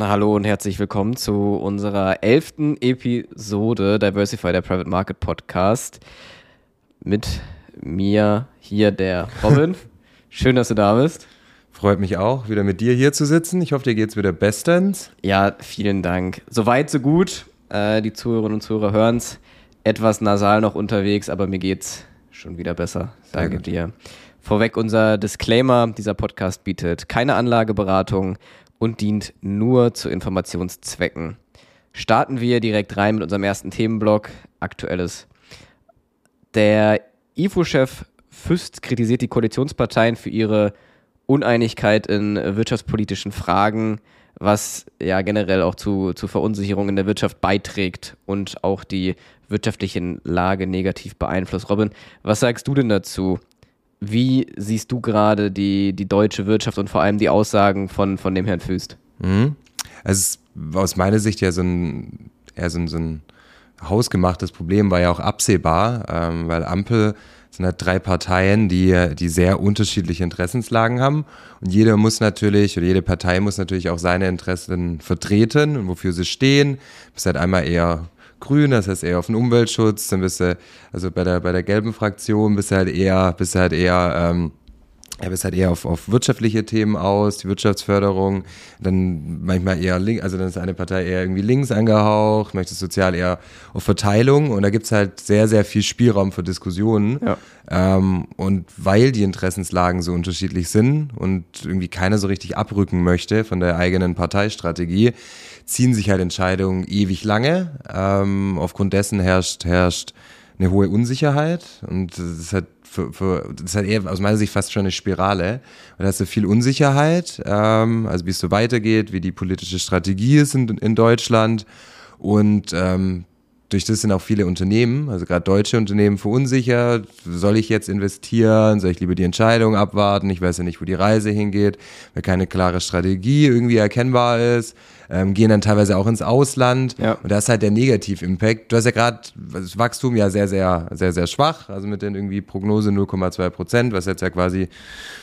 Hallo und herzlich willkommen zu unserer elften Episode Diversify, der Private Market Podcast. Mit mir hier der Robin. Schön, dass du da bist. Freut mich auch, wieder mit dir hier zu sitzen. Ich hoffe, dir geht es wieder bestens. Ja, vielen Dank. Soweit, so gut. Äh, die Zuhörerinnen und Zuhörer hören es. Etwas nasal noch unterwegs, aber mir geht's schon wieder besser. Danke dir. Vorweg unser Disclaimer: Dieser Podcast bietet keine Anlageberatung und dient nur zu Informationszwecken. Starten wir direkt rein mit unserem ersten Themenblock, Aktuelles. Der IFO-Chef Füst kritisiert die Koalitionsparteien für ihre Uneinigkeit in wirtschaftspolitischen Fragen, was ja generell auch zu, zu Verunsicherung in der Wirtschaft beiträgt und auch die wirtschaftliche Lage negativ beeinflusst. Robin, was sagst du denn dazu? Wie siehst du gerade die, die deutsche Wirtschaft und vor allem die Aussagen von, von dem Herrn Füst? Mhm. Also aus meiner Sicht ja so ein, eher so ein, so ein hausgemachtes Problem, war ja auch absehbar, ähm, weil Ampel sind halt drei Parteien, die, die sehr unterschiedliche Interessenslagen haben. Und jeder muss natürlich, oder jede Partei muss natürlich auch seine Interessen vertreten und wofür sie stehen. Bist halt einmal eher grün, das heißt eher auf den Umweltschutz, dann bist du, also bei der, bei der gelben Fraktion bist du halt eher, bist du halt eher, ähm, er bist halt eher auf, auf wirtschaftliche Themen aus, die Wirtschaftsförderung, dann manchmal eher links, also dann ist eine Partei eher irgendwie links angehaucht, möchtest sozial eher auf Verteilung und da gibt's halt sehr, sehr viel Spielraum für Diskussionen. Ja. Ähm, und weil die Interessenslagen so unterschiedlich sind und irgendwie keiner so richtig abrücken möchte von der eigenen Parteistrategie, ziehen sich halt Entscheidungen ewig lange. Ähm, aufgrund dessen herrscht, herrscht eine hohe Unsicherheit und das ist halt für, für, das halt eher aus meiner Sicht fast schon eine Spirale. Und da hast du viel Unsicherheit, ähm, also wie es so weitergeht, wie die politische Strategie ist in, in Deutschland. Und ähm, durch das sind auch viele Unternehmen, also gerade deutsche Unternehmen, verunsichert. Soll ich jetzt investieren? Soll ich lieber die Entscheidung abwarten? Ich weiß ja nicht, wo die Reise hingeht, weil keine klare Strategie irgendwie erkennbar ist ähm, gehen dann teilweise auch ins Ausland. Ja. Und da ist halt der Negativ-Impact. Du hast ja gerade das Wachstum ja sehr, sehr, sehr, sehr schwach, also mit den irgendwie Prognose 0,2 Prozent, was jetzt ja quasi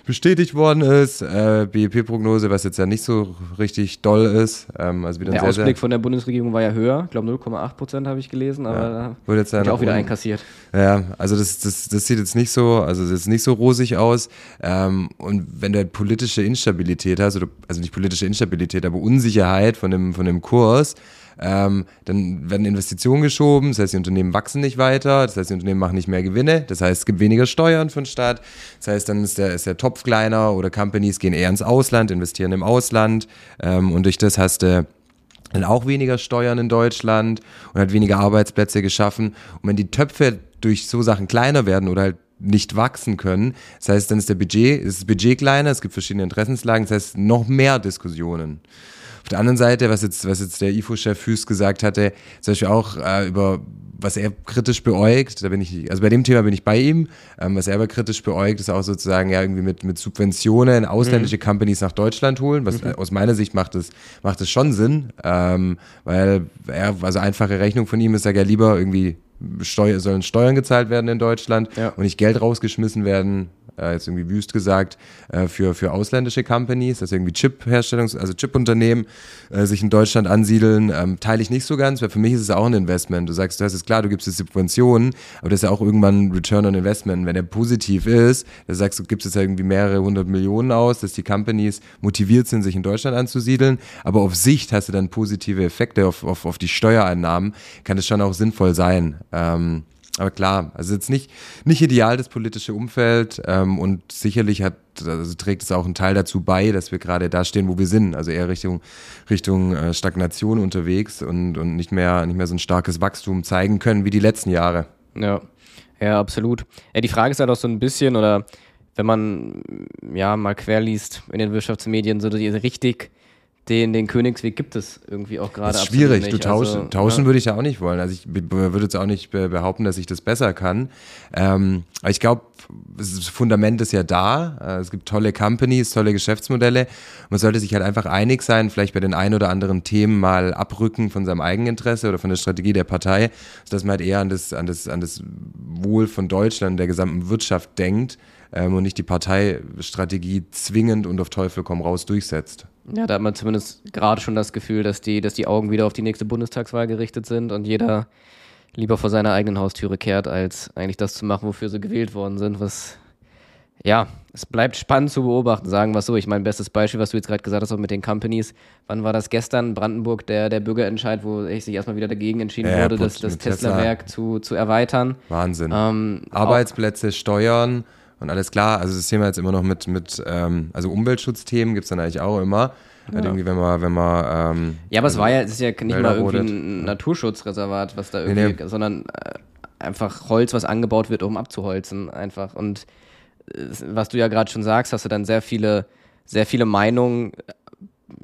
bestätigt worden ist. Äh, BIP-Prognose, was jetzt ja nicht so richtig doll ist. Ähm, also wieder der sehr, Ausblick sehr von der Bundesregierung war ja höher, ich glaube 0,8 Prozent habe ich gelesen, aber ja. wurde jetzt ja auch wieder einkassiert. Ja, also das, das, das sieht jetzt nicht so, also das ist nicht so rosig aus. Ähm, und wenn du halt politische Instabilität hast, also nicht politische Instabilität, aber Unsicherheit, Sicherheit von dem, von dem Kurs, ähm, dann werden Investitionen geschoben, das heißt, die Unternehmen wachsen nicht weiter, das heißt, die Unternehmen machen nicht mehr Gewinne, das heißt, es gibt weniger Steuern von Staat, das heißt, dann ist der, ist der Topf kleiner oder Companies gehen eher ins Ausland, investieren im Ausland ähm, und durch das hast du dann auch weniger Steuern in Deutschland und hat weniger Arbeitsplätze geschaffen. Und wenn die Töpfe durch so Sachen kleiner werden oder halt nicht wachsen können. Das heißt, dann ist der Budget, ist das Budget kleiner, es gibt verschiedene Interessenslagen, das heißt noch mehr Diskussionen. Auf der anderen Seite, was jetzt, was jetzt der IFO-Chef Füß gesagt hatte, zum Beispiel auch äh, über was er kritisch beäugt, da bin ich, also bei dem Thema bin ich bei ihm, ähm, was er aber kritisch beäugt, ist auch sozusagen ja irgendwie mit, mit Subventionen ausländische mhm. Companies nach Deutschland holen, was mhm. aus meiner Sicht macht es, macht es schon Sinn, ähm, weil er, also einfache Rechnung von ihm ist, sag ja lieber irgendwie Steuer, sollen Steuern gezahlt werden in Deutschland ja. und nicht Geld rausgeschmissen werden äh, jetzt irgendwie wüst gesagt, äh, für, für ausländische Companies, dass irgendwie Chip-Herstellungs-, also Chip-Unternehmen äh, sich in Deutschland ansiedeln, ähm, teile ich nicht so ganz, weil für mich ist es auch ein Investment. Du sagst, du hast es klar, du gibst es Subventionen, aber das ist ja auch irgendwann ein Return on Investment. Wenn der positiv ist, dann sagst du, gibst es ja irgendwie mehrere hundert Millionen aus, dass die Companies motiviert sind, sich in Deutschland anzusiedeln, aber auf Sicht hast du dann positive Effekte auf, auf, auf die Steuereinnahmen, kann es schon auch sinnvoll sein. Ähm, aber klar, also jetzt nicht, nicht ideal das politische Umfeld ähm, und sicherlich hat, also trägt es auch einen Teil dazu bei, dass wir gerade da stehen, wo wir sind, also eher Richtung, Richtung äh, Stagnation unterwegs und, und nicht mehr, nicht mehr so ein starkes Wachstum zeigen können wie die letzten Jahre. Ja, ja, absolut. Ja, die Frage ist halt auch so ein bisschen, oder wenn man ja mal querliest in den Wirtschaftsmedien, so diese richtig den, den Königsweg gibt es irgendwie auch gerade. Das ist schwierig. Du tauschen, also, tauschen ja. würde ich ja auch nicht wollen. Also ich würde jetzt auch nicht behaupten, dass ich das besser kann. Ähm, aber ich glaube, das Fundament ist ja da. Äh, es gibt tolle Companies, tolle Geschäftsmodelle. Man sollte sich halt einfach einig sein, vielleicht bei den ein oder anderen Themen mal abrücken von seinem Eigeninteresse oder von der Strategie der Partei, sodass man halt eher an das, an das, an das Wohl von Deutschland, der gesamten Wirtschaft denkt ähm, und nicht die Parteistrategie zwingend und auf Teufel komm raus durchsetzt. Ja, da hat man zumindest gerade schon das Gefühl, dass die, dass die Augen wieder auf die nächste Bundestagswahl gerichtet sind und jeder lieber vor seiner eigenen Haustüre kehrt, als eigentlich das zu machen, wofür sie gewählt worden sind, was ja, es bleibt spannend zu beobachten, sagen wir es so. Ich meine, bestes Beispiel, was du jetzt gerade gesagt hast, auch mit den Companies. Wann war das gestern? Brandenburg, der, der Bürgerentscheid, wo sich erstmal wieder dagegen entschieden ja, wurde, das, das Tesla-Werk zu, zu erweitern. Wahnsinn. Ähm, Arbeitsplätze, Steuern und alles klar. Also das Thema jetzt immer noch mit, mit ähm, also Umweltschutzthemen gibt es dann eigentlich auch immer. Ja. Halt irgendwie, wenn man, wenn man ähm, Ja, aber es war ja, es ist ja nicht Wälder mal irgendwie ein Naturschutzreservat, was da irgendwie, nee, nee. sondern äh, einfach Holz, was angebaut wird, um abzuholzen, einfach. Und was du ja gerade schon sagst, hast du dann sehr viele, sehr viele Meinungen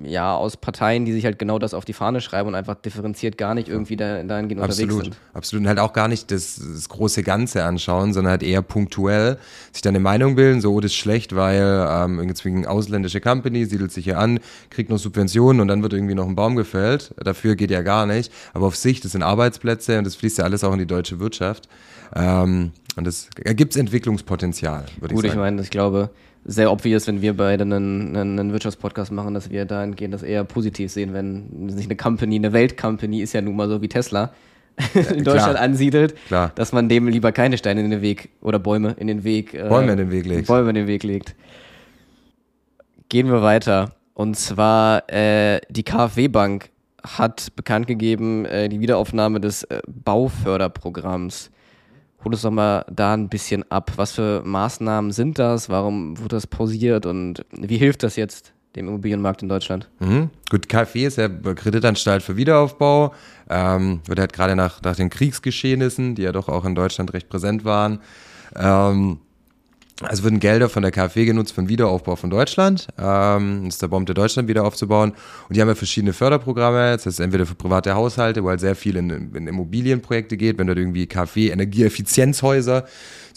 ja, aus Parteien, die sich halt genau das auf die Fahne schreiben und einfach differenziert gar nicht irgendwie da, dahingehend absolut, unterwegs sind. Absolut. Und halt auch gar nicht das, das, große Ganze anschauen, sondern halt eher punktuell sich dann eine Meinung bilden, so, oh, das ist schlecht, weil ähm, irgendwie eine ausländische Company siedelt sich hier an, kriegt noch Subventionen und dann wird irgendwie noch ein Baum gefällt. Dafür geht ja gar nicht. Aber auf sich, das sind Arbeitsplätze und das fließt ja alles auch in die deutsche Wirtschaft. Ähm, und das ergibt Entwicklungspotenzial, würde ich sagen. Gut, ich meine, ich glaube, sehr obvious, wenn wir beide einen, einen Wirtschaftspodcast machen, dass wir dahingehend das eher positiv sehen, wenn sich eine Company, eine Weltcompany ist ja nun mal so wie Tesla, in Deutschland klar, ansiedelt, klar. dass man dem lieber keine Steine in den Weg oder Bäume in den Weg äh, Bäume in den Weg legt. Bäume in den Weg legt. Gehen wir weiter. Und zwar äh, die KfW Bank hat bekannt gegeben, äh, die Wiederaufnahme des äh, Bauförderprogramms. Hol uns doch mal da ein bisschen ab. Was für Maßnahmen sind das? Warum wurde das pausiert? Und wie hilft das jetzt dem Immobilienmarkt in Deutschland? Mhm. Gut, KfW ist ja Kreditanstalt für Wiederaufbau. Ähm, wird halt gerade nach, nach den Kriegsgeschehnissen, die ja doch auch in Deutschland recht präsent waren, ähm, also würden Gelder von der KfW genutzt für den Wiederaufbau von Deutschland. Ähm, das ist der Bombte Deutschland wieder aufzubauen. Und die haben ja verschiedene Förderprogramme. Das heißt entweder für private Haushalte, wo halt sehr viel in, in Immobilienprojekte geht, wenn dort irgendwie KfW Energieeffizienzhäuser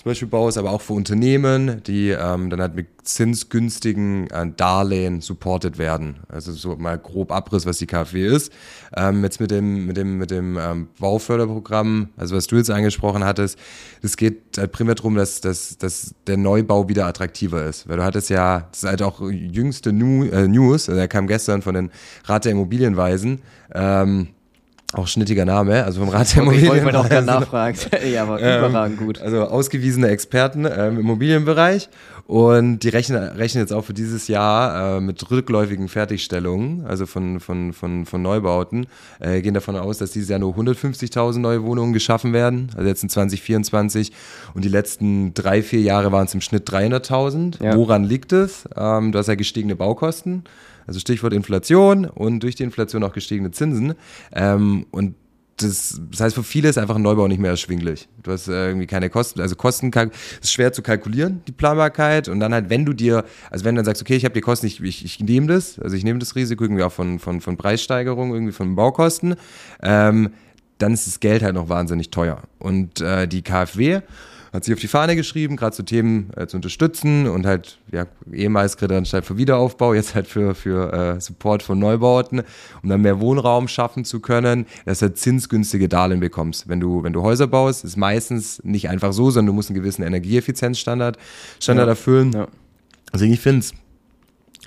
zum Beispiel baust, aber auch für Unternehmen, die ähm, dann halt mit zinsgünstigen äh, Darlehen supported werden. Also so mal grob Abriss, was die KfW ist. Ähm, jetzt mit dem, mit dem, mit dem ähm, Bauförderprogramm, also was du jetzt angesprochen hattest, es geht halt primär darum, dass, dass, dass der Neubau wieder attraktiver ist. Weil du hattest ja, das ist halt auch jüngste New, äh, News, also der kam gestern von den Rat der Immobilienweisen, ähm, auch schnittiger Name, also vom Rat der okay, Immobilien. Ich wollte auch gerne nachfragen. ja, aber ähm, überragend gut. Also ausgewiesene Experten ähm, im Immobilienbereich und die rechnen, rechnen jetzt auch für dieses Jahr äh, mit rückläufigen Fertigstellungen, also von, von, von, von Neubauten, äh, gehen davon aus, dass dieses Jahr nur 150.000 neue Wohnungen geschaffen werden, also jetzt in 2024 und die letzten drei, vier Jahre waren es im Schnitt 300.000. Ja. Woran liegt es? Ähm, du hast ja gestiegene Baukosten. Also Stichwort Inflation und durch die Inflation auch gestiegene Zinsen. Ähm, und das, das heißt, für viele ist einfach ein Neubau nicht mehr erschwinglich. Du hast äh, irgendwie keine Kosten, also Kosten ist schwer zu kalkulieren, die Planbarkeit. Und dann halt, wenn du dir, also wenn du dann sagst, okay, ich habe die Kosten, ich, ich, ich nehme das, also ich nehme das Risiko irgendwie auch von, von, von Preissteigerung, irgendwie von Baukosten, ähm, dann ist das Geld halt noch wahnsinnig teuer. Und äh, die KfW hat sich auf die Fahne geschrieben, gerade zu Themen äh, zu unterstützen und halt, ja, ehemals Kreditanstalt für Wiederaufbau, jetzt halt für, für äh, Support von Neubauten, um dann mehr Wohnraum schaffen zu können, dass du halt zinsgünstige Darlehen bekommst. Wenn du, wenn du Häuser baust, ist meistens nicht einfach so, sondern du musst einen gewissen Energieeffizienzstandard Standard ja. erfüllen. Ja. Also ich finde es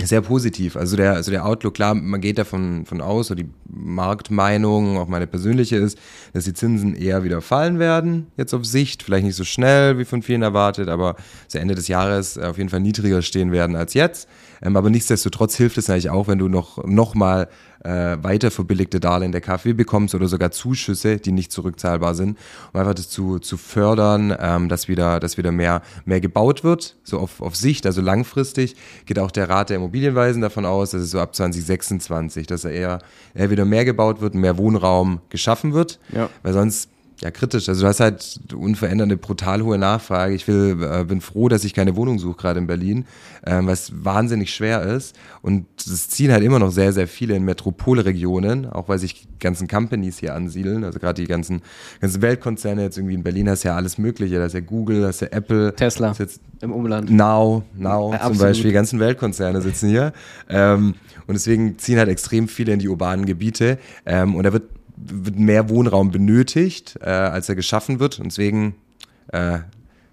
sehr positiv. Also der, also der Outlook, klar, man geht davon von aus, so die Marktmeinung, auch meine persönliche ist, dass die Zinsen eher wieder fallen werden, jetzt auf Sicht, vielleicht nicht so schnell wie von vielen erwartet, aber zu Ende des Jahres auf jeden Fall niedriger stehen werden als jetzt. Ähm, aber nichtsdestotrotz hilft es eigentlich auch, wenn du noch, noch mal äh, weiter verbilligte Darlehen der KfW bekommst oder sogar Zuschüsse, die nicht zurückzahlbar sind, um einfach das zu, zu fördern, ähm, dass wieder, dass wieder mehr, mehr gebaut wird, so auf, auf Sicht, also langfristig geht auch der Rat der Immobilienweisen davon aus, dass es so ab 2026, dass er eher, eher wieder mehr gebaut wird, mehr Wohnraum geschaffen wird, ja. weil sonst ja, kritisch. Also du hast halt unveränderte, brutal hohe Nachfrage. Ich will, äh, bin froh, dass ich keine Wohnung suche, gerade in Berlin, äh, was wahnsinnig schwer ist. Und es ziehen halt immer noch sehr, sehr viele in Metropolregionen, auch weil sich ganzen Companies hier ansiedeln. Also gerade die ganzen, ganzen Weltkonzerne, jetzt irgendwie in Berlin hast ja alles Mögliche. Da ist ja Google, da ist ja Apple. Tesla jetzt im Umland. Now, Now ja, zum Beispiel. Die ganzen Weltkonzerne sitzen hier. Ähm, und deswegen ziehen halt extrem viele in die urbanen Gebiete. Ähm, und da wird wird mehr Wohnraum benötigt, äh, als er geschaffen wird. Und deswegen äh,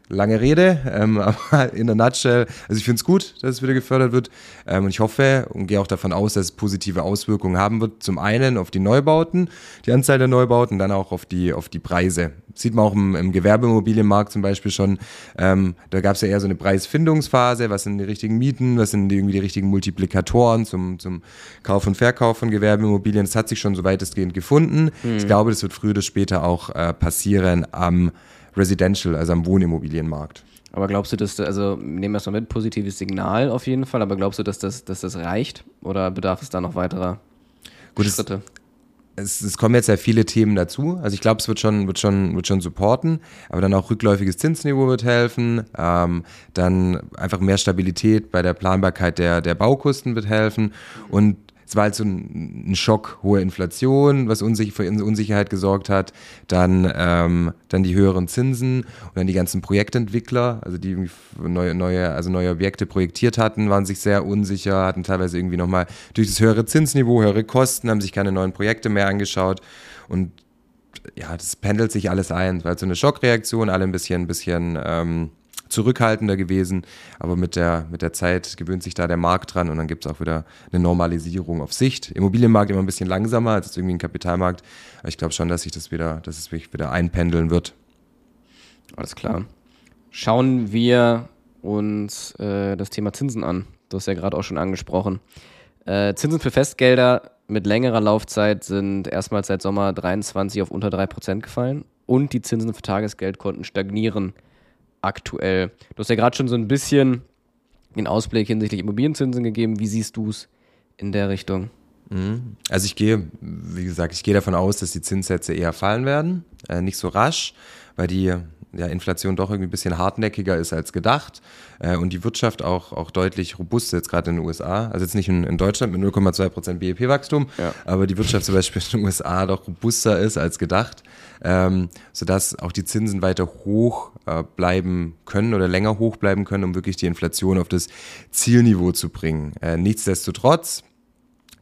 lange Rede, ähm, aber in der Nutshell, also ich finde es gut, dass es wieder gefördert wird ähm, und ich hoffe und gehe auch davon aus, dass es positive Auswirkungen haben wird. Zum einen auf die Neubauten, die Anzahl der Neubauten, dann auch auf die, auf die Preise. sieht man auch im, im Gewerbeimmobilienmarkt zum Beispiel schon, ähm, da gab es ja eher so eine Preisfindungsphase, was sind die richtigen Mieten, was sind die, irgendwie die richtigen Multiplikatoren zum, zum Kauf und Verkauf von Gewerbeimmobilien. Das hat sich schon so weitestgehend gefunden. Mhm. Ich glaube, das wird früher oder später auch äh, passieren am Residential, also am Wohnimmobilienmarkt. Aber glaubst du, dass, also nehmen wir es mal mit, positives Signal auf jeden Fall, aber glaubst du, dass das, dass das reicht oder bedarf es da noch weiterer Gut, Schritte? Es, es, kommen jetzt ja viele Themen dazu. Also ich glaube, es wird schon, wird schon, wird schon supporten, aber dann auch rückläufiges Zinsniveau wird helfen. Ähm, dann einfach mehr Stabilität bei der Planbarkeit der, der Baukosten wird helfen. Und es war halt so ein, ein Schock, hohe Inflation, was unsicher, für Unsicherheit gesorgt hat, dann, ähm, dann die höheren Zinsen und dann die ganzen Projektentwickler, also die neue, neue, also neue Objekte projektiert hatten, waren sich sehr unsicher, hatten teilweise irgendwie nochmal durch das höhere Zinsniveau, höhere Kosten, haben sich keine neuen Projekte mehr angeschaut und ja, das pendelt sich alles ein. Es war halt so eine Schockreaktion, alle ein bisschen, ein bisschen ähm, zurückhaltender gewesen. Aber mit der, mit der Zeit gewöhnt sich da der Markt dran und dann gibt es auch wieder eine Normalisierung auf Sicht. Immobilienmarkt immer ein bisschen langsamer als irgendwie ein Kapitalmarkt. Aber ich glaube schon, dass sich das wieder, dass es wieder einpendeln wird. Alles klar. Schauen wir uns äh, das Thema Zinsen an. Du hast ja gerade auch schon angesprochen. Äh, Zinsen für Festgelder mit längerer Laufzeit sind erstmals seit Sommer 23 auf unter 3% gefallen und die Zinsen für Tagesgeldkonten stagnieren aktuell. Du hast ja gerade schon so ein bisschen den Ausblick hinsichtlich Immobilienzinsen gegeben. Wie siehst du es in der Richtung? Mhm. Also ich gehe, wie gesagt, ich gehe davon aus, dass die Zinssätze eher fallen werden, äh, nicht so rasch, weil die ja, Inflation doch irgendwie ein bisschen hartnäckiger ist als gedacht äh, und die Wirtschaft auch, auch deutlich robuster jetzt gerade in den USA. Also jetzt nicht in, in Deutschland mit 0,2 Prozent BIP-Wachstum, ja. aber die Wirtschaft zum Beispiel in den USA doch robuster ist als gedacht, ähm, sodass auch die Zinsen weiter hoch äh, bleiben können oder länger hoch bleiben können, um wirklich die Inflation auf das Zielniveau zu bringen. Äh, nichtsdestotrotz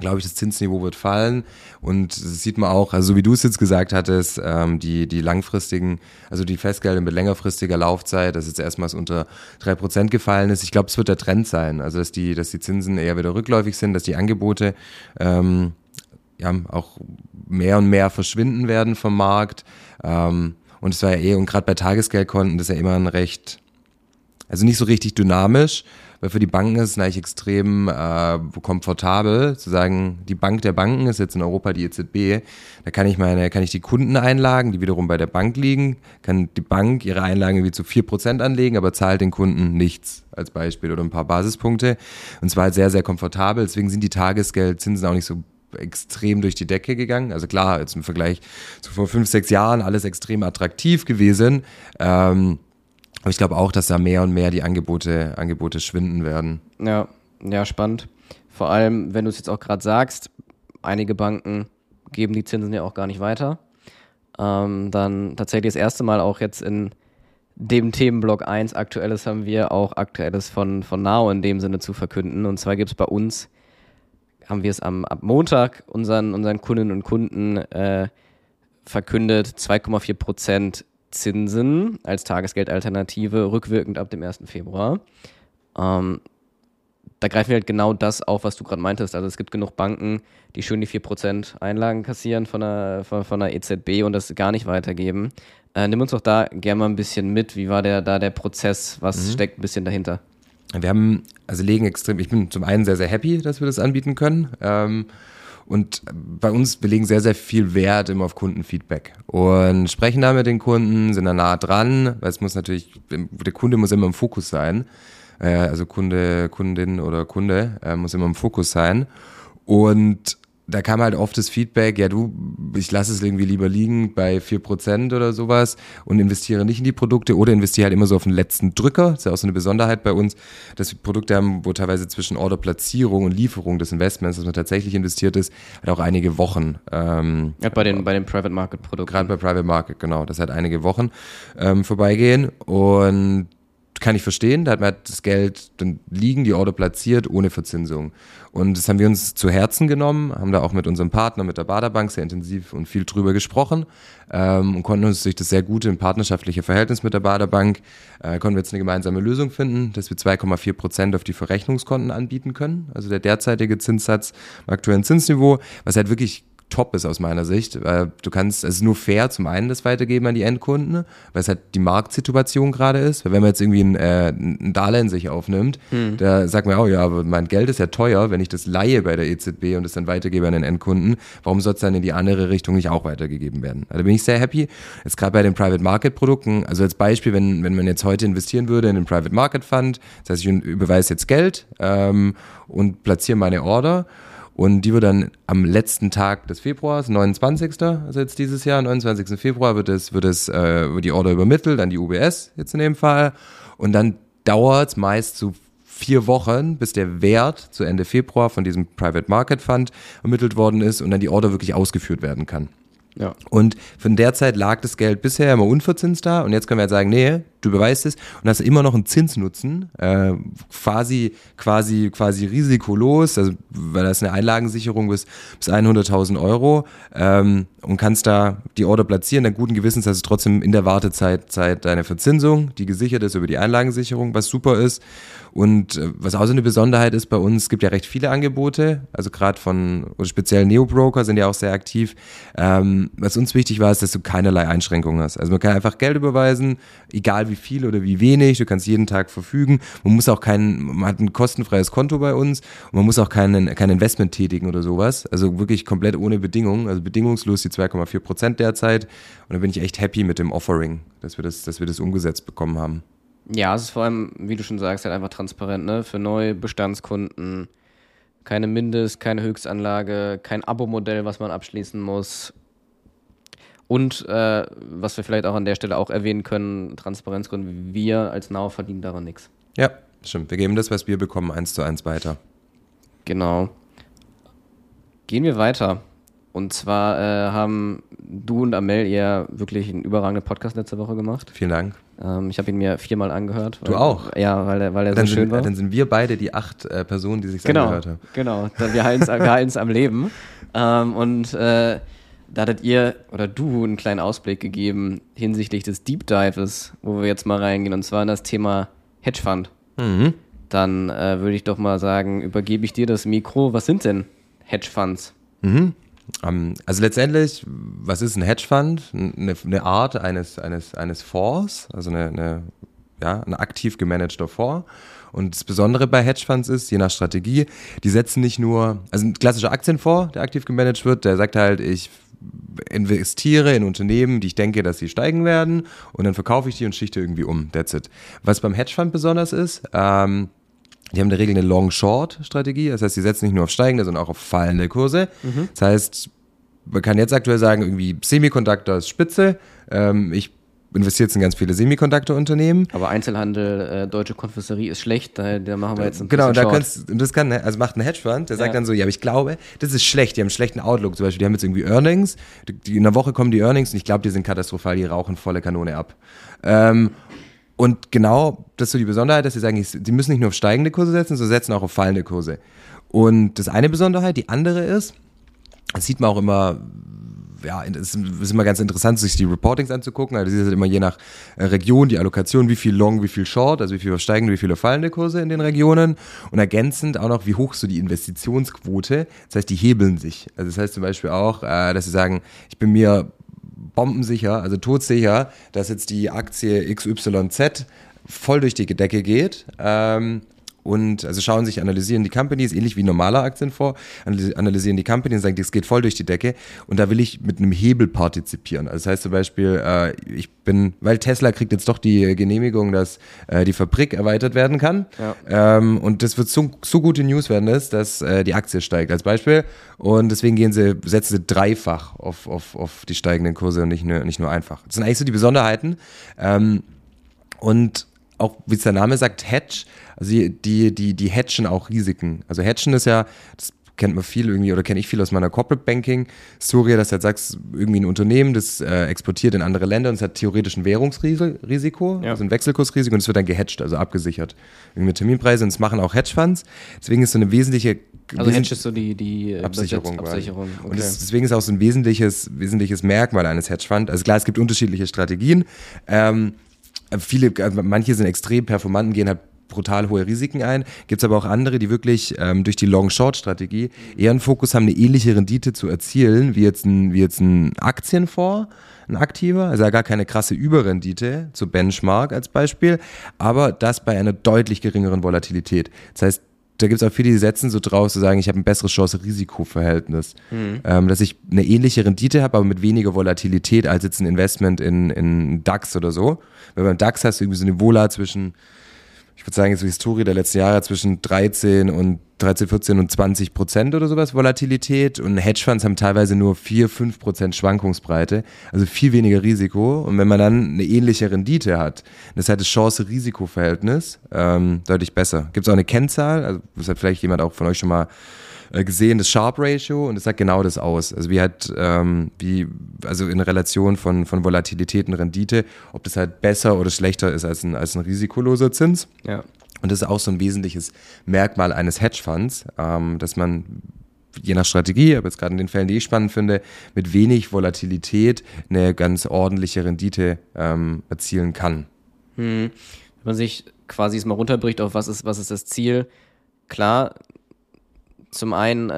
glaube ich, das Zinsniveau wird fallen. Und das sieht man auch, also so wie du es jetzt gesagt hattest, ähm, die, die langfristigen, also die Festgelder mit längerfristiger Laufzeit, dass jetzt erstmals unter drei Prozent gefallen ist. Ich glaube, es wird der Trend sein. Also dass die, dass die Zinsen eher wieder rückläufig sind, dass die Angebote ähm, ja, auch mehr und mehr verschwinden werden vom Markt. Ähm, und es war ja eh, und gerade bei Tagesgeldkonten, das ist ja immer ein recht, also nicht so richtig dynamisch weil für die Banken ist es eigentlich extrem äh, komfortabel zu sagen, die Bank der Banken ist jetzt in Europa die EZB. Da kann ich meine, kann ich die Kunden einlagen, die wiederum bei der Bank liegen, kann die Bank ihre Einlagen irgendwie zu vier Prozent anlegen, aber zahlt den Kunden nichts als Beispiel oder ein paar Basispunkte. Und zwar halt sehr, sehr komfortabel. Deswegen sind die Tagesgeldzinsen auch nicht so extrem durch die Decke gegangen. Also klar, jetzt im Vergleich zu vor fünf, sechs Jahren alles extrem attraktiv gewesen. Ähm, aber ich glaube auch, dass da mehr und mehr die Angebote, Angebote schwinden werden. Ja, ja, spannend. Vor allem, wenn du es jetzt auch gerade sagst, einige Banken geben die Zinsen ja auch gar nicht weiter. Ähm, dann tatsächlich das erste Mal auch jetzt in dem Themenblock 1 Aktuelles haben wir auch Aktuelles von, von Now in dem Sinne zu verkünden. Und zwar gibt es bei uns, haben wir es am, am Montag unseren, unseren Kundinnen und Kunden äh, verkündet, 2,4 Prozent Zinsen als Tagesgeldalternative rückwirkend ab dem 1. Februar. Ähm, da greifen wir halt genau das auf, was du gerade meintest. Also es gibt genug Banken, die schön die 4% Einlagen kassieren von der, von, von der EZB und das gar nicht weitergeben. Äh, nimm uns doch da gerne mal ein bisschen mit. Wie war der da der Prozess? Was mhm. steckt ein bisschen dahinter? Wir haben, also legen extrem, ich bin zum einen sehr, sehr happy, dass wir das anbieten können. Ähm, und bei uns, wir legen sehr, sehr viel Wert immer auf Kundenfeedback und sprechen da mit den Kunden, sind da nah dran, weil es muss natürlich, der Kunde muss immer im Fokus sein. Äh, also Kunde, Kundin oder Kunde äh, muss immer im Fokus sein. Und da kam halt oft das Feedback, ja du, ich lasse es irgendwie lieber liegen bei 4% oder sowas und investiere nicht in die Produkte oder investiere halt immer so auf den letzten Drücker. Das ist ja auch so eine Besonderheit bei uns, dass wir Produkte haben, wo teilweise zwischen Orderplatzierung und Lieferung des Investments, dass man tatsächlich investiert ist, halt auch einige Wochen. Ähm, ja, bei den, bei den Private Market Produkten. Gerade bei Private Market, genau. Das hat einige Wochen ähm, vorbeigehen und kann ich verstehen, da hat man halt das Geld dann liegen, die Order platziert, ohne Verzinsung. Und das haben wir uns zu Herzen genommen, haben da auch mit unserem Partner, mit der Baderbank sehr intensiv und viel drüber gesprochen ähm, und konnten uns durch das sehr gute und partnerschaftliche Verhältnis mit der Baderbank, äh, konnten wir jetzt eine gemeinsame Lösung finden, dass wir 2,4 Prozent auf die Verrechnungskonten anbieten können. Also der derzeitige Zinssatz im aktuellen Zinsniveau, was halt wirklich top ist aus meiner Sicht. Du kannst, es ist nur fair zum einen das weitergeben an die Endkunden, weil es halt die Marktsituation gerade ist. Weil wenn man jetzt irgendwie ein, äh, ein Darlehen sich aufnimmt, hm. da sagt man, oh ja, aber mein Geld ist ja teuer, wenn ich das leihe bei der EZB und es dann weitergebe an den Endkunden, warum soll es dann in die andere Richtung nicht auch weitergegeben werden? Also da bin ich sehr happy. Jetzt gerade bei den Private Market Produkten, also als Beispiel, wenn, wenn man jetzt heute investieren würde in den Private Market Fund, das heißt, ich überweise jetzt Geld ähm, und platziere meine Order und die wird dann am letzten Tag des Februars, 29. also jetzt dieses Jahr, 29. Februar, wird es, wird es, äh, wird die Order übermittelt an die UBS jetzt in dem Fall. Und dann dauert es meist so vier Wochen, bis der Wert zu Ende Februar von diesem Private Market Fund ermittelt worden ist und dann die Order wirklich ausgeführt werden kann. Ja. Und von der Zeit lag das Geld bisher immer unverzinst da und jetzt können wir halt sagen, nee, du beweist es und hast immer noch einen Zinsnutzen, äh, quasi, quasi, quasi risikolos, also, weil das eine Einlagensicherung bis, bis 100.000 Euro ähm, und kannst da die Order platzieren, dann guten Gewissens hast du trotzdem in der Wartezeit Zeit deine Verzinsung, die gesichert ist über die Einlagensicherung, was super ist und äh, was auch so eine Besonderheit ist bei uns, es gibt ja recht viele Angebote, also gerade von, speziell Neo-Broker sind ja auch sehr aktiv. Ähm, was uns wichtig war, ist, dass du keinerlei Einschränkungen hast. Also man kann einfach Geld überweisen, egal wie viel oder wie wenig, du kannst jeden Tag verfügen. Man muss auch kein, man hat ein kostenfreies Konto bei uns und man muss auch keinen, kein Investment tätigen oder sowas. Also wirklich komplett ohne Bedingungen, also bedingungslos die 2,4 Prozent derzeit. Und da bin ich echt happy mit dem Offering, dass wir das, dass wir das umgesetzt bekommen haben. Ja, es ist vor allem, wie du schon sagst, halt einfach transparent, ne? Für neue Bestandskunden. Keine Mindest, keine Höchstanlage, kein Abo-Modell, was man abschließen muss. Und äh, was wir vielleicht auch an der Stelle auch erwähnen können, Transparenzgründe, wir als Now verdienen daran nichts. Ja, stimmt. Wir geben das, was wir bekommen, eins zu eins weiter. Genau. Gehen wir weiter. Und zwar äh, haben du und Amel ihr wirklich einen überragenden Podcast letzte Woche gemacht. Vielen Dank. Ähm, ich habe ihn mir viermal angehört. Weil, du auch? Ja, weil er, weil er so schön sind, war. Dann sind wir beide die acht äh, Personen, die sich genau, angehört haben. Genau, wir halten es am Leben. Ähm, und äh, da hattet ihr oder du einen kleinen Ausblick gegeben hinsichtlich des Deep Dives, wo wir jetzt mal reingehen, und zwar in das Thema Hedgefund. Mhm. Dann äh, würde ich doch mal sagen, übergebe ich dir das Mikro. Was sind denn Hedgefunds? Mhm. Um, also letztendlich, was ist ein Hedgefund? Eine, eine Art eines, eines, eines Fonds, also eine, eine, ja, ein aktiv gemanagter Fonds. Und das Besondere bei Hedgefonds ist, je nach Strategie, die setzen nicht nur, also ein klassischer Aktienfonds, der aktiv gemanagt wird, der sagt halt, ich investiere in Unternehmen, die ich denke, dass sie steigen werden und dann verkaufe ich die und schichte irgendwie um. That's it. Was beim Hedgefund besonders ist, ähm, die haben in der Regel eine Long-Short-Strategie. Das heißt, sie setzen nicht nur auf steigende, sondern auch auf fallende Kurse. Mhm. Das heißt, man kann jetzt aktuell sagen, irgendwie Semiconductor ist spitze. Ähm, ich investiere jetzt in ganz viele Semiconductor-Unternehmen. Aber Einzelhandel, äh, deutsche Konfessorie ist schlecht, da, da machen wir jetzt ein Genau, da kannst, das kann, also macht ein Hedgefund, der sagt ja. dann so, ja, aber ich glaube, das ist schlecht, die haben einen schlechten Outlook, zum Beispiel, die haben jetzt irgendwie Earnings, die, die, in der Woche kommen die Earnings und ich glaube, die sind katastrophal, die rauchen volle Kanone ab. Ähm, und genau das ist so die Besonderheit, dass sie sagen, sie müssen nicht nur auf steigende Kurse setzen, sondern setzen auch auf fallende Kurse. Und das eine Besonderheit, die andere ist, das sieht man auch immer, ja, es ist immer ganz interessant, sich die Reportings anzugucken. Also ist halt immer je nach äh, Region die Allokation, wie viel Long, wie viel Short, also wie viel steigende, wie viele fallende Kurse in den Regionen. Und ergänzend auch noch, wie hoch so die Investitionsquote. Das heißt, die hebeln sich. Also das heißt zum Beispiel auch, äh, dass sie sagen, ich bin mir bombensicher, also todsicher, dass jetzt die Aktie XYZ voll durch die Decke geht. Ähm, und also schauen sich, analysieren die Companies, ähnlich wie normaler Aktienfonds, analysieren die Companies und sagen, das geht voll durch die Decke und da will ich mit einem Hebel partizipieren. Also das heißt zum Beispiel, äh, ich bin, weil Tesla kriegt jetzt doch die Genehmigung, dass äh, die Fabrik erweitert werden kann ja. ähm, und das wird so, so gute News werden, das, dass äh, die Aktie steigt als Beispiel und deswegen gehen sie, setzen sie dreifach auf, auf, auf die steigenden Kurse und nicht nur, nicht nur einfach. Das sind eigentlich so die Besonderheiten ähm, und auch, wie es der Name sagt, Hedge, also die, die, die, hedgen auch Risiken. Also hedgen ist ja, das kennt man viel irgendwie oder kenne ich viel aus meiner Corporate Banking Story, dass du halt sagst, irgendwie ein Unternehmen, das äh, exportiert in andere Länder und es hat theoretisch ein Währungsrisiko, ja. also ein Wechselkursrisiko und es wird dann gehatcht, also abgesichert. Irgendwie Terminpreise und es machen auch Hedgefonds. Deswegen ist so eine wesentliche also Hedge ist so die, die Absicherung. Absicherung. Okay. Und das, deswegen ist auch so ein wesentliches, wesentliches Merkmal eines Hedgefonds. Also klar, es gibt unterschiedliche Strategien. Ähm, viele, also manche sind extrem performant, gehen halt brutal hohe Risiken ein. Gibt es aber auch andere, die wirklich ähm, durch die Long-Short-Strategie eher einen Fokus haben, eine ähnliche Rendite zu erzielen, wie jetzt ein, wie jetzt ein Aktienfonds, ein aktiver, also gar keine krasse Überrendite zu Benchmark als Beispiel, aber das bei einer deutlich geringeren Volatilität. Das heißt, da gibt es auch viele, die setzen so draus, zu sagen, ich habe ein besseres Chance-Risiko-Verhältnis. Mhm. Ähm, dass ich eine ähnliche Rendite habe, aber mit weniger Volatilität als jetzt ein Investment in, in DAX oder so. Weil beim DAX hast du irgendwie so eine Vola zwischen ich würde sagen, so Historie der letzten Jahre zwischen 13 und 13, 14 und 20 Prozent oder sowas Volatilität und Hedgefonds haben teilweise nur 4, 5 Prozent Schwankungsbreite, also viel weniger Risiko und wenn man dann eine ähnliche Rendite hat, das heißt das Chance-Risiko-Verhältnis ähm, deutlich besser. Gibt es auch eine Kennzahl, also das hat vielleicht jemand auch von euch schon mal äh, gesehen, das Sharp Ratio und es sagt genau das aus. Also wie halt, ähm, wie, also in Relation von, von Volatilität und Rendite, ob das halt besser oder schlechter ist als ein, als ein risikoloser Zins. Ja. Und das ist auch so ein wesentliches Merkmal eines Hedgefonds, ähm, dass man je nach Strategie, aber jetzt gerade in den Fällen, die ich spannend finde, mit wenig Volatilität eine ganz ordentliche Rendite ähm, erzielen kann. Hm. Wenn man sich quasi es mal runterbricht auf was ist, was ist das Ziel, klar, zum einen äh,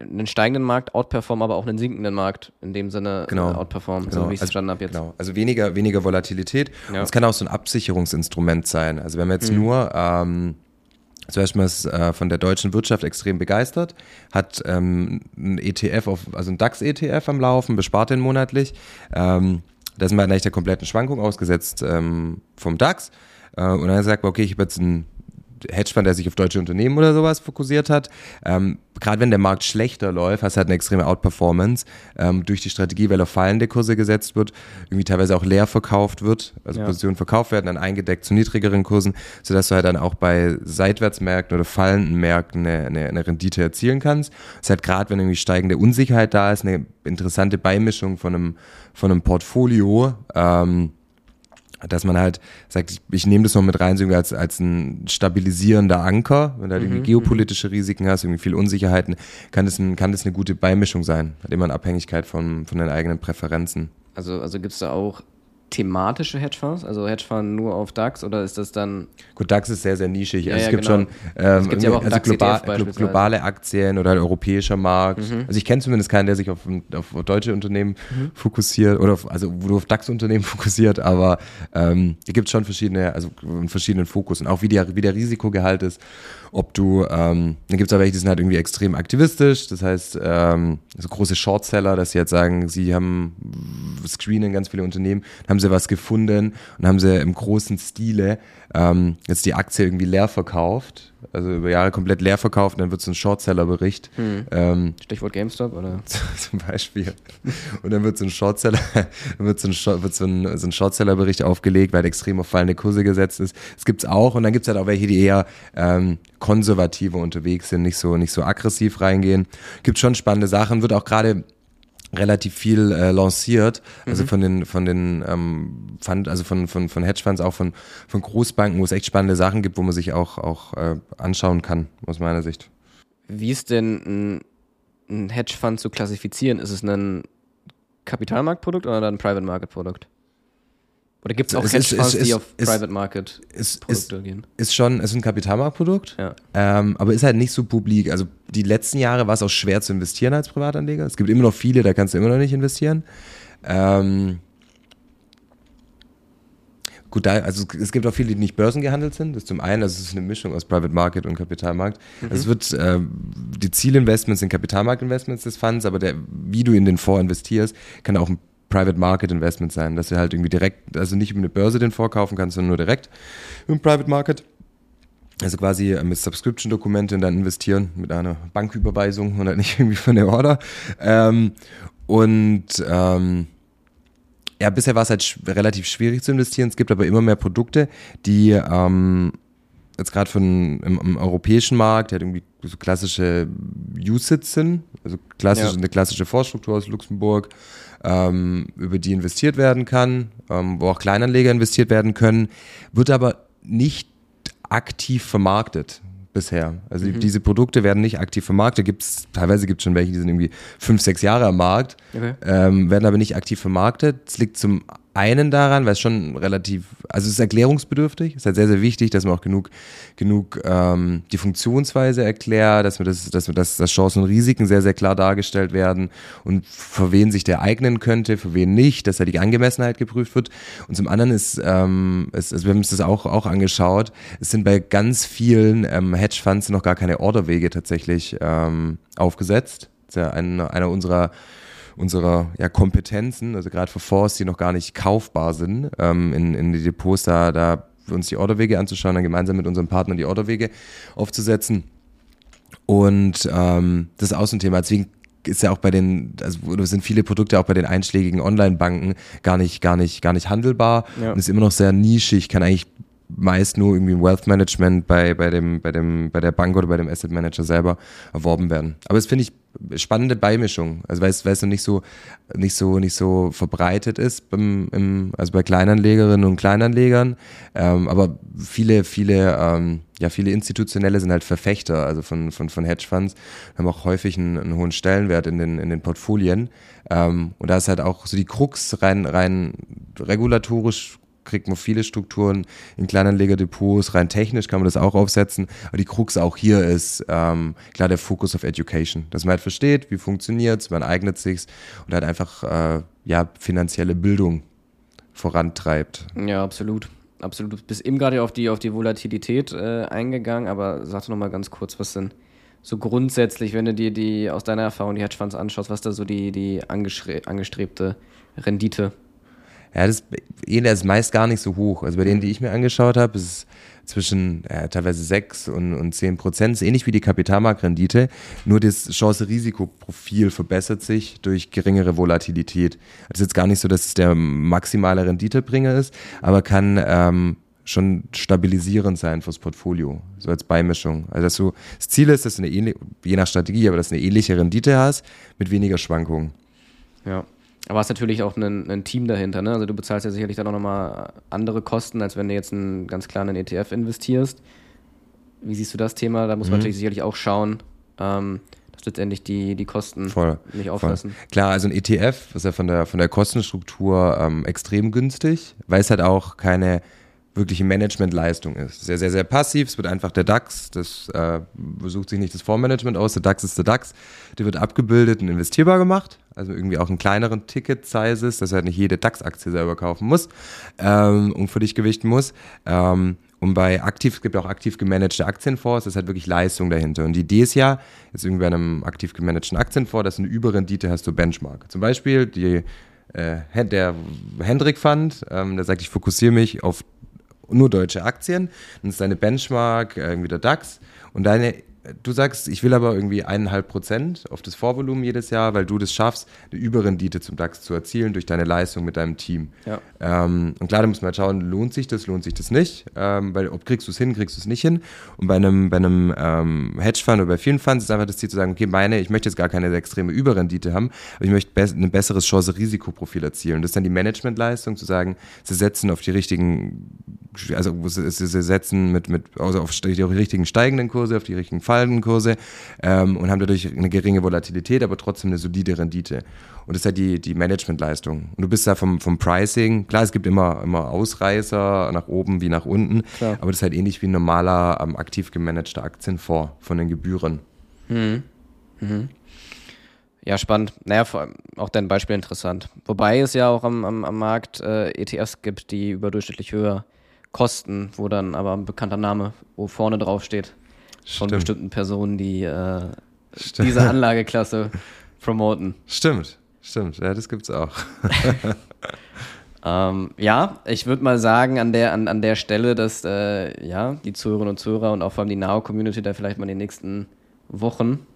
einen steigenden Markt outperformen, aber auch einen sinkenden Markt in dem Sinne genau. äh, outperformen, genau. so wie ich es also, verstanden habe jetzt. Genau. Also weniger, weniger Volatilität. Ja. es kann auch so ein Absicherungsinstrument sein. Also wenn man jetzt mhm. nur ähm, zum Beispiel ist äh, von der deutschen Wirtschaft extrem begeistert, hat ähm, ein ETF, auf, also ein DAX-ETF am Laufen, bespart den monatlich. Ähm, da sind wir eigentlich der kompletten Schwankung ausgesetzt ähm, vom DAX. Äh, und dann sagt man, okay, ich habe jetzt ein Hedgefonds, der sich auf deutsche Unternehmen oder sowas fokussiert hat. Ähm, Gerade wenn der Markt schlechter läuft, hast du halt eine extreme Outperformance ähm, durch die Strategie, weil auf fallende Kurse gesetzt wird, irgendwie teilweise auch leer verkauft wird, also ja. Positionen verkauft werden, dann eingedeckt zu niedrigeren Kursen, sodass du halt dann auch bei Seitwärtsmärkten oder fallenden Märkten eine, eine, eine Rendite erzielen kannst. Das ist halt gerade, wenn irgendwie steigende Unsicherheit da ist, eine interessante Beimischung von einem, von einem Portfolio. Ähm, dass man halt sagt, ich, ich nehme das noch mit rein, so als, als ein stabilisierender Anker, wenn du halt irgendwie mhm, geopolitische. Risiken hast, irgendwie viel Unsicherheiten, kann das, ein, kann das eine gute Beimischung sein, hat immer eine Abhängigkeit von, von den eigenen Präferenzen. Also, also gibt es da auch thematische Hedgefonds? Also Hedgefonds nur auf DAX oder ist das dann. Gut, DAX ist sehr, sehr nischig. Also ja, es gibt genau. schon ähm, es ja also global, globale Aktien oder halt europäischer Markt. Mhm. Also ich kenne zumindest keinen, der sich auf, auf deutsche Unternehmen mhm. fokussiert oder auf, also wo du auf DAX-Unternehmen fokussiert, aber ähm, es gibt schon verschiedene, also einen verschiedenen Fokus und auch wie, die, wie der Risikogehalt ist ob du, ähm, dann gibt es aber welche, die sind halt irgendwie extrem aktivistisch, das heißt, ähm, so große Shortseller, dass sie jetzt sagen, sie haben screenen ganz viele Unternehmen, haben sie was gefunden und haben sie im großen Stile ähm, jetzt die Aktie irgendwie leer verkauft, also über Jahre komplett leer verkauft, und dann wird es ein Shortseller-Bericht. Hm. Ähm, Stichwort GameStop, oder? Zum Beispiel. Und dann wird so ein Shortseller, dann wird so ein, wird so ein, so ein Shortseller-Bericht aufgelegt, weil extrem auf fallende Kurse gesetzt ist. Das gibt's auch. Und dann gibt's halt auch welche, die eher ähm, konservativer unterwegs sind, nicht so, nicht so aggressiv reingehen. Gibt schon spannende Sachen, wird auch gerade relativ viel äh, lanciert, also mhm. von den von den ähm, Fund, also von von von Hedgefonds auch von von Großbanken, wo es echt spannende Sachen gibt, wo man sich auch auch äh, anschauen kann aus meiner Sicht. Wie ist denn ein, ein Hedgefonds zu klassifizieren? Ist es ein Kapitalmarktprodukt oder ein Private Market Produkt? Oder gibt es auch Hedgefonds, die auf ist, Private Market ist, Produkte ist, gehen? Ist schon, ist ein Kapitalmarktprodukt, ja. ähm, aber ist halt nicht so publik. Also die letzten Jahre war es auch schwer zu investieren als Privatanleger. Es gibt immer noch viele, da kannst du immer noch nicht investieren. Ähm, gut, da, also es gibt auch viele, die nicht börsengehandelt sind. Das ist zum einen, also es ist eine Mischung aus Private Market und Kapitalmarkt. Mhm. Also es wird äh, die Zielinvestments sind Kapitalmarktinvestments des Funds, aber der, wie du in den Fonds investierst, kann auch ein Private Market Investment sein, dass du halt irgendwie direkt, also nicht über eine Börse den vorkaufen kannst, sondern nur direkt im Private Market. Also quasi mit Subscription-Dokumenten dann investieren, mit einer Banküberweisung und halt nicht irgendwie von der Order. Ähm, und ähm, ja, bisher war es halt sch relativ schwierig zu investieren. Es gibt aber immer mehr Produkte, die ähm, jetzt gerade von im, im, europäischen Markt, der hat irgendwie so klassische USITs sind, also klassisch, ja. eine klassische Vorstruktur aus Luxemburg, ähm, über die investiert werden kann, ähm, wo auch Kleinanleger investiert werden können, wird aber nicht aktiv vermarktet bisher. Also mhm. diese Produkte werden nicht aktiv vermarktet. Gibt's, teilweise gibt es schon welche, die sind irgendwie fünf, sechs Jahre am Markt, okay. ähm, werden aber nicht aktiv vermarktet. Es liegt zum einen daran, weil es schon relativ, also es ist erklärungsbedürftig, es ist halt sehr, sehr wichtig, dass man auch genug, genug ähm, die Funktionsweise erklärt, dass man das, dass man das, dass Chancen und Risiken sehr, sehr klar dargestellt werden und für wen sich der eignen könnte, für wen nicht, dass da die Angemessenheit geprüft wird. Und zum anderen ist, ähm, es, also wir haben uns das auch, auch angeschaut, es sind bei ganz vielen ähm, Hedgefonds noch gar keine Orderwege tatsächlich ähm, aufgesetzt. Das ist ja ein, einer unserer unserer ja, Kompetenzen, also gerade für Fonds, die noch gar nicht kaufbar sind, ähm, in, in die Depots da, da uns die Orderwege anzuschauen, dann gemeinsam mit unserem Partner die Orderwege aufzusetzen. Und ähm, das ist auch so ein Thema. Deswegen ist ja auch bei den, also sind viele Produkte auch bei den einschlägigen Online-Banken gar nicht, gar nicht, gar nicht handelbar ja. und ist immer noch sehr nischig, kann eigentlich meist nur irgendwie im Wealth Management bei, bei, dem, bei, dem, bei der Bank oder bei dem Asset Manager selber erworben werden. Aber das finde ich spannende Beimischung. Also weil es, weil es nicht so, nicht so, nicht so verbreitet ist beim, im, also bei Kleinanlegerinnen und Kleinanlegern. Ähm, aber viele, viele, ähm, ja, viele Institutionelle sind halt Verfechter, also von, von, von Hedgefonds, haben auch häufig einen, einen hohen Stellenwert in den, in den Portfolien. Ähm, und da ist halt auch so die Krux rein, rein regulatorisch kriegt man viele Strukturen in Kleinanlegerdepots. Rein technisch kann man das auch aufsetzen. Aber die Krux auch hier ist ähm, klar der Fokus auf Education. Dass man halt versteht, wie funktioniert es, man eignet sich und halt einfach äh, ja, finanzielle Bildung vorantreibt. Ja, absolut. Absolut. Du bist eben gerade auf die, auf die Volatilität äh, eingegangen, aber sag doch nochmal ganz kurz, was denn so grundsätzlich, wenn du dir die aus deiner Erfahrung die Hedgefonds anschaust, was da so die, die angestrebte Rendite ja, das ist meist gar nicht so hoch. Also bei denen, die ich mir angeschaut habe, ist es zwischen ja, teilweise 6 und, und 10 Prozent. ist ähnlich wie die Kapitalmarktrendite, nur das Chance-Risiko-Profil verbessert sich durch geringere Volatilität. Das ist jetzt gar nicht so, dass es der maximale Renditebringer ist, aber kann ähm, schon stabilisierend sein fürs Portfolio, so als Beimischung. Also dass du, das Ziel ist, dass du eine ähnliche, je nach Strategie, aber dass du eine ähnliche Rendite hast mit weniger Schwankungen. Ja. Aber hast natürlich auch ein, ein Team dahinter. Ne? Also du bezahlst ja sicherlich dann auch nochmal andere Kosten, als wenn du jetzt einen ganz kleinen ETF investierst. Wie siehst du das Thema? Da muss man mhm. natürlich sicherlich auch schauen, ähm, dass letztendlich die, die Kosten voll, nicht auffressen. Voll. Klar, also ein ETF ist ja von der, von der Kostenstruktur ähm, extrem günstig, weil es halt auch keine wirkliche Managementleistung ist. Sehr, sehr, sehr passiv. Es wird einfach der DAX, das äh, besucht sich nicht das Fondsmanagement aus, der DAX ist der DAX. Der wird abgebildet und investierbar gemacht. Also irgendwie auch in kleineren Ticket-Sizes, dass er halt nicht jede DAX-Aktie selber kaufen muss ähm, und für dich gewichten muss. Ähm, und bei aktiv, es gibt auch aktiv gemanagte Aktienfonds, das halt wirklich Leistung dahinter. Und die Idee ist ja, jetzt irgendwie bei einem aktiv gemanagten Aktienfonds, dass eine Überrendite hast du Benchmark. Zum Beispiel die, äh, der Hendrik Fund, ähm, der sagt, ich fokussiere mich auf nur deutsche Aktien, dann ist deine Benchmark äh, irgendwie der DAX und deine du sagst, ich will aber irgendwie eineinhalb Prozent auf das Vorvolumen jedes Jahr, weil du das schaffst, eine Überrendite zum DAX zu erzielen durch deine Leistung mit deinem Team. Ja. Ähm, und klar, da muss man halt schauen, lohnt sich das, lohnt sich das nicht, ähm, weil ob kriegst du es hin, kriegst du es nicht hin. Und bei einem, bei einem ähm, Hedgefonds oder bei vielen Funds ist einfach das Ziel zu sagen, okay, meine, ich möchte jetzt gar keine extreme Überrendite haben, aber ich möchte be ein besseres Chance-Risikoprofil erzielen. Das ist dann die Managementleistung, zu sagen, sie setzen auf die richtigen, also sie setzen mit, mit also auf die richtigen steigenden Kurse, auf die richtigen fallenden Kurse ähm, und haben dadurch eine geringe Volatilität, aber trotzdem eine solide Rendite. Und das ist halt die, die Managementleistung. Und du bist da vom, vom Pricing, klar, es gibt immer, immer Ausreißer nach oben wie nach unten, klar. aber das ist halt ähnlich wie ein normaler ähm, aktiv gemanagter Aktienfonds von den Gebühren. Mhm. Mhm. Ja, spannend. Naja, auch dein Beispiel interessant. Wobei es ja auch am, am, am Markt äh, ETFs gibt, die überdurchschnittlich höher kosten, wo dann aber ein bekannter Name wo vorne drauf steht von Stimmt. bestimmten Personen, die äh, diese Anlageklasse promoten. Stimmt, stimmt. Ja, das gibt's auch. ähm, ja, ich würde mal sagen, an der, an, an der Stelle, dass äh, ja, die Zuhörerinnen und Zuhörer und auch vor allem die Now-Community da vielleicht mal in den nächsten Wochen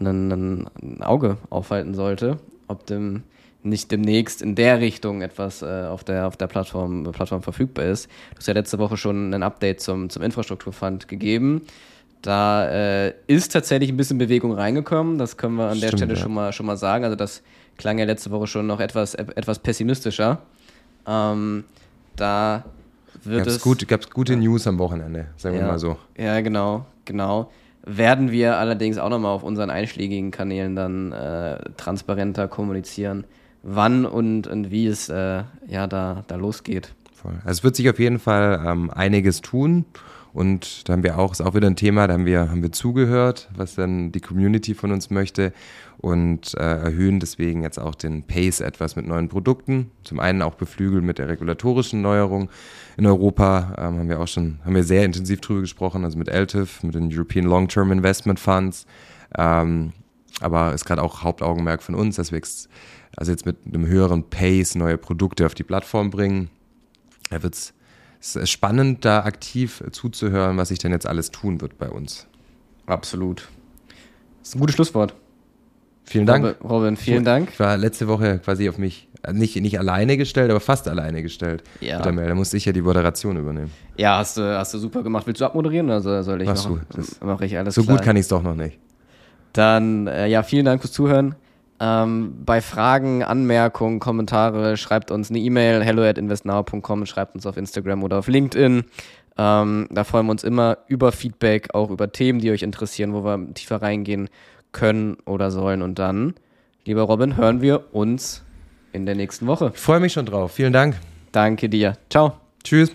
ein, ein Auge aufhalten sollte, ob dem nicht demnächst in der Richtung etwas äh, auf der, auf der Plattform, Plattform verfügbar ist. Du hast ja letzte Woche schon ein Update zum, zum Infrastrukturfund gegeben Da äh, ist tatsächlich ein bisschen Bewegung reingekommen. Das können wir an der Stimmt, Stelle ja. schon, mal, schon mal sagen. Also das klang ja letzte Woche schon noch etwas, etwas pessimistischer. Ähm, da wird Gab's es. gut, gab's gute News am Wochenende, sagen wir ja, mal so. Ja, genau, genau. Werden wir allerdings auch nochmal auf unseren einschlägigen Kanälen dann äh, transparenter kommunizieren, wann und, und wie es äh, ja da, da losgeht. Voll. Also es wird sich auf jeden Fall ähm, einiges tun. Und da haben wir auch, ist auch wieder ein Thema, da haben wir, haben wir zugehört, was dann die Community von uns möchte und äh, erhöhen deswegen jetzt auch den Pace etwas mit neuen Produkten. Zum einen auch beflügelt mit der regulatorischen Neuerung. In Europa ähm, haben wir auch schon, haben wir sehr intensiv drüber gesprochen, also mit LTIF, mit den European Long-Term Investment Funds. Ähm, aber ist gerade auch Hauptaugenmerk von uns, dass wir jetzt, also jetzt mit einem höheren Pace neue Produkte auf die Plattform bringen. Da wird's es spannend, da aktiv zuzuhören, was sich denn jetzt alles tun wird bei uns. Absolut. Das ist ein gutes Schlusswort. Vielen Dank. Robin, vielen Dank. Ich war letzte Woche quasi auf mich, äh, nicht, nicht alleine gestellt, aber fast alleine gestellt. Ja. Mit der Mail. Da musste ich ja die Moderation übernehmen. Ja, hast du, hast du super gemacht. Willst du abmoderieren oder soll- soll ich Machst noch? du, das- Mache ich alles So klar. gut kann ich es doch noch nicht. Dann, äh, ja, vielen Dank fürs Zuhören. Ähm, bei Fragen, Anmerkungen, Kommentare schreibt uns eine E-Mail, hello at investnow.com, schreibt uns auf Instagram oder auf LinkedIn. Ähm, da freuen wir uns immer über Feedback, auch über Themen, die euch interessieren, wo wir tiefer reingehen können oder sollen. Und dann, lieber Robin, hören wir uns in der nächsten Woche. Ich freue mich schon drauf. Vielen Dank. Danke dir. Ciao. Tschüss.